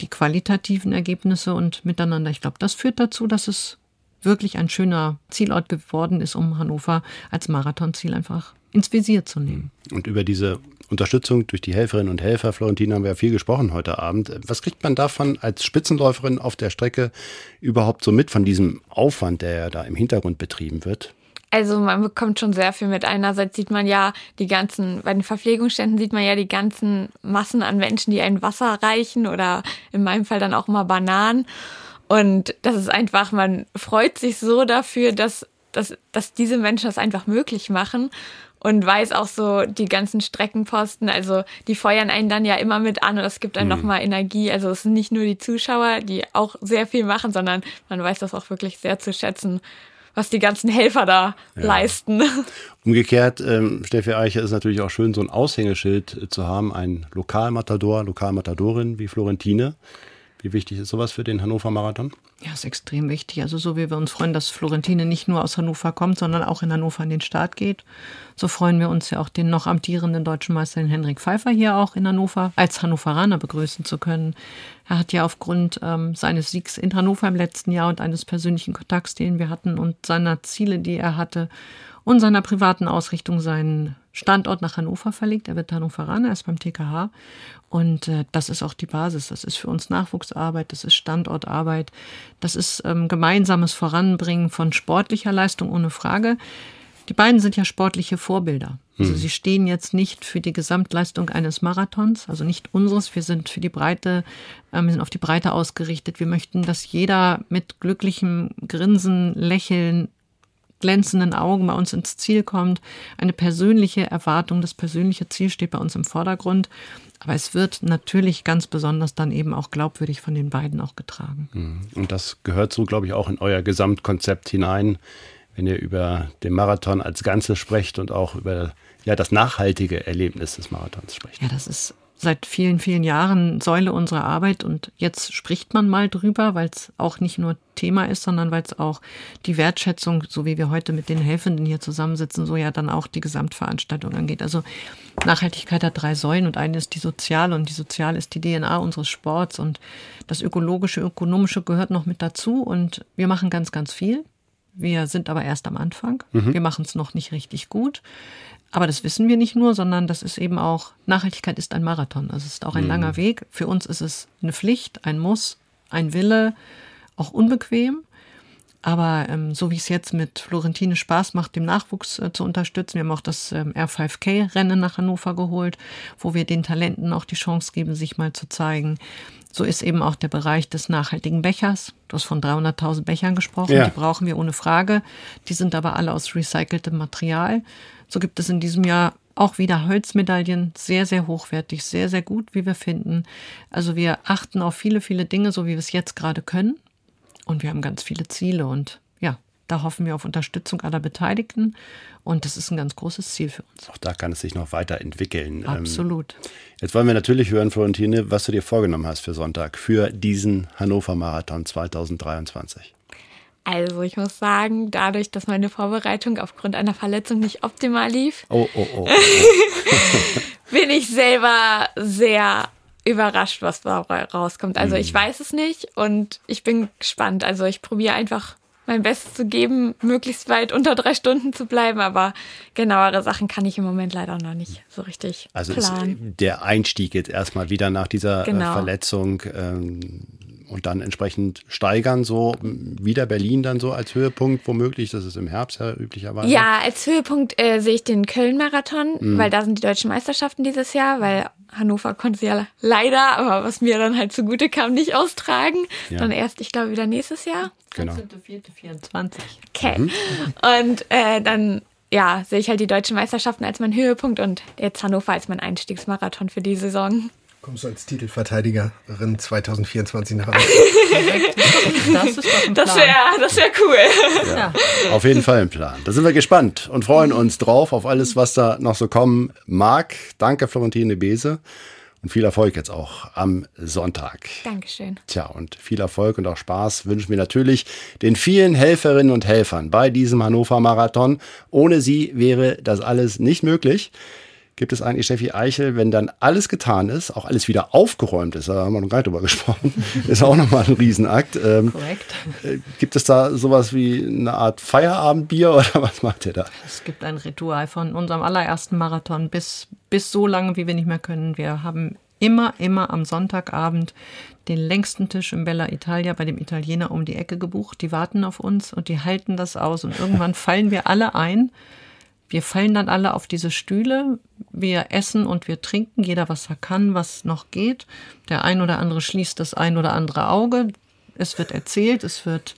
die qualitativen Ergebnisse und miteinander, ich glaube, das führt dazu, dass es wirklich ein schöner Zielort geworden ist, um Hannover als Marathonziel einfach ins Visier zu nehmen. Und über diese Unterstützung durch die Helferinnen und Helfer, Florentin, haben wir ja viel gesprochen heute Abend. Was kriegt man davon als Spitzenläuferin auf der Strecke überhaupt so mit von diesem Aufwand, der ja da im Hintergrund betrieben wird? Also man bekommt schon sehr viel mit. Einerseits sieht man ja die ganzen, bei den Verpflegungsständen sieht man ja die ganzen Massen an Menschen, die ein Wasser reichen oder in meinem Fall dann auch mal Bananen. Und das ist einfach, man freut sich so dafür, dass, dass, dass diese Menschen das einfach möglich machen und weiß auch so die ganzen Streckenposten, also die feuern einen dann ja immer mit an und das gibt einem mhm. nochmal Energie. Also es sind nicht nur die Zuschauer, die auch sehr viel machen, sondern man weiß das auch wirklich sehr zu schätzen, was die ganzen Helfer da ja. leisten. Umgekehrt, ähm, Steffi Eicher ist natürlich auch schön, so ein Aushängeschild zu haben, ein Lokalmatador, Lokalmatadorin wie Florentine, wie wichtig ist sowas für den Hannover Marathon? Ja, ist extrem wichtig. Also so wie wir uns freuen, dass Florentine nicht nur aus Hannover kommt, sondern auch in Hannover an den Start geht. So freuen wir uns ja auch den noch amtierenden deutschen Meister Henrik Pfeiffer hier auch in Hannover als Hannoveraner begrüßen zu können. Er hat ja aufgrund ähm, seines Siegs in Hannover im letzten Jahr und eines persönlichen Kontakts, den wir hatten und seiner Ziele, die er hatte und seiner privaten Ausrichtung seinen Standort nach Hannover verlegt. Er wird Hannoveraner, er ist beim TKH. Und äh, das ist auch die Basis. Das ist für uns Nachwuchsarbeit, das ist Standortarbeit, das ist ähm, gemeinsames Voranbringen von sportlicher Leistung ohne Frage. Die beiden sind ja sportliche Vorbilder. Also Mhm. sie stehen jetzt nicht für die Gesamtleistung eines Marathons, also nicht unseres. Wir sind für die Breite, äh, wir sind auf die Breite ausgerichtet. Wir möchten, dass jeder mit glücklichem Grinsen, Lächeln, glänzenden Augen bei uns ins Ziel kommt. Eine persönliche Erwartung, das persönliche Ziel steht bei uns im Vordergrund. Aber es wird natürlich ganz besonders dann eben auch glaubwürdig von den beiden auch getragen. Mhm. Und das gehört so, glaube ich, auch in euer Gesamtkonzept hinein, wenn ihr über den Marathon als Ganzes sprecht und auch über ja, das nachhaltige Erlebnis des Marathons sprecht. Ja, das ist seit vielen, vielen Jahren Säule unserer Arbeit und jetzt spricht man mal drüber, weil es auch nicht nur Thema ist, sondern weil es auch die Wertschätzung, so wie wir heute mit den Helfenden hier zusammensitzen, so ja dann auch die Gesamtveranstaltung angeht. Also Nachhaltigkeit hat drei Säulen und eine ist die soziale und die soziale ist die DNA unseres Sports und das ökologische, ökonomische gehört noch mit dazu und wir machen ganz, ganz viel. Wir sind aber erst am Anfang. Mhm. Wir machen es noch nicht richtig gut. Aber das wissen wir nicht nur, sondern das ist eben auch, Nachhaltigkeit ist ein Marathon. Also es ist auch ein Mhm. langer Weg. Für uns ist es eine Pflicht, ein Muss, ein Wille, auch unbequem. Aber ähm, so wie es jetzt mit Florentine Spaß macht, dem Nachwuchs äh, zu unterstützen, wir haben auch das ähm, R5K-Rennen nach Hannover geholt, wo wir den Talenten auch die Chance geben, sich mal zu zeigen. So ist eben auch der Bereich des nachhaltigen Bechers. Du hast von 300.000 Bechern gesprochen, Ja. die brauchen wir ohne Frage. Die sind aber alle aus recyceltem Material. So gibt es in diesem Jahr auch wieder Holzmedaillen, sehr, sehr hochwertig, sehr, sehr gut, wie wir finden. Also wir achten auf viele, viele Dinge, so wie wir es jetzt gerade können. Und wir haben ganz viele Ziele und ja, da hoffen wir auf Unterstützung aller Beteiligten. Und das ist ein ganz großes Ziel für uns. Auch da kann es sich noch weiterentwickeln. Absolut. Ähm, jetzt wollen wir natürlich hören, Florentine, was du dir vorgenommen hast für Sonntag, für diesen Hannover Marathon 2023. Also ich muss sagen, dadurch, dass meine Vorbereitung aufgrund einer Verletzung nicht optimal lief, Oh, oh, oh. bin ich selber sehr überrascht, was dabei rauskommt. Also ich weiß es nicht und ich bin gespannt. Also ich probiere einfach mein Bestes zu geben, möglichst weit unter drei Stunden zu bleiben, aber genauere Sachen kann ich im Moment leider noch nicht so richtig Also planen. der Einstieg jetzt erstmal wieder nach dieser äh, Genau. Verletzung ähm, und dann entsprechend steigern, so wieder Berlin dann so als Höhepunkt womöglich. Das ist im Herbst ja üblicherweise. Ja, als Höhepunkt äh, sehe ich den Köln-Marathon, Mhm. weil da sind die deutschen Meisterschaften dieses Jahr, weil Hannover konnte sie ja leider, aber was mir dann halt zugute kam, nicht austragen. Ja. Dann erst, ich glaube, wieder nächstes Jahr. Genau. 14.04.24. Okay. Mhm. Und äh, dann, ja, sehe ich halt die deutschen Meisterschaften als mein Höhepunkt und jetzt Hannover als mein Einstiegsmarathon für die Saison. Kommst du als Titelverteidigerin 2024 nach Hause? Das ist doch ein Das Plan. wäre das wär cool. Ja, auf jeden Fall ein Plan. Da sind wir gespannt und freuen uns drauf auf alles, was da noch so kommen mag. Danke, Florentine Bese. Und viel Erfolg jetzt auch am Sonntag. Dankeschön. Tja, und viel Erfolg und auch Spaß wünschen wir natürlich den vielen Helferinnen und Helfern bei diesem Hannover Marathon. Ohne sie wäre das alles nicht möglich. Gibt es eigentlich, Steffi Eichel, wenn dann alles getan ist, auch alles wieder aufgeräumt ist, da haben wir noch gar nicht drüber gesprochen, ist auch nochmal ein Riesenakt. Ähm, Korrekt. äh, gibt es da sowas wie eine Art Feierabendbier oder was macht ihr da? Es gibt ein Ritual von unserem allerersten Marathon bis, bis so lange, wie wir nicht mehr können. Wir haben immer, immer am Sonntagabend den längsten Tisch im Bella Italia bei dem Italiener um die Ecke gebucht. Die warten auf uns und die halten das aus und irgendwann fallen wir alle ein. Wir fallen dann alle auf diese Stühle. Wir essen und wir trinken, jeder was er kann, was noch geht. Der ein oder andere schließt das ein oder andere Auge. Es wird erzählt, es wird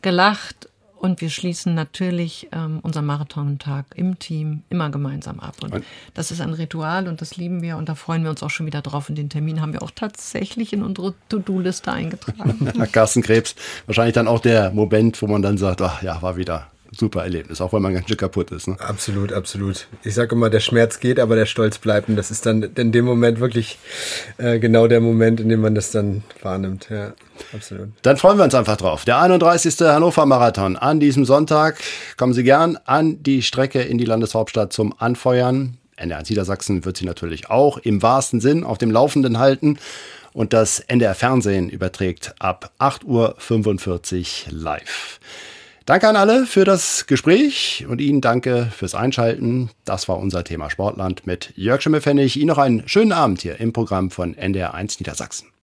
gelacht und wir schließen natürlich ähm, unseren Marathontag im Team immer gemeinsam ab. Und das ist ein Ritual und das lieben wir und da freuen wir uns auch schon wieder drauf. Und den Termin haben wir auch tatsächlich in unsere To-Do-Liste eingetragen. Carsten Krebs, wahrscheinlich dann auch der Moment, wo man dann sagt, ach ja, war wieder super Erlebnis, auch wenn man ganz schön kaputt ist. Ne? Absolut, absolut. Ich sage immer, der Schmerz geht, aber der Stolz bleibt. Und das ist dann in dem Moment wirklich äh, genau der Moment, in dem man das dann wahrnimmt. Ja, absolut. Dann freuen wir uns einfach drauf. Der 31. Hannover Marathon an diesem Sonntag. Kommen Sie gern an die Strecke in die Landeshauptstadt zum Anfeuern. NDR Niedersachsen wird Sie natürlich auch im wahrsten Sinn auf dem Laufenden halten. Und das NDR Fernsehen überträgt ab 8.45 Uhr live. Danke an alle für das Gespräch und Ihnen danke fürs Einschalten. Das war unser Thema Sportland mit Jörg Schimmelfennig. Ihnen noch einen schönen Abend hier im Programm von NDR1 Niedersachsen.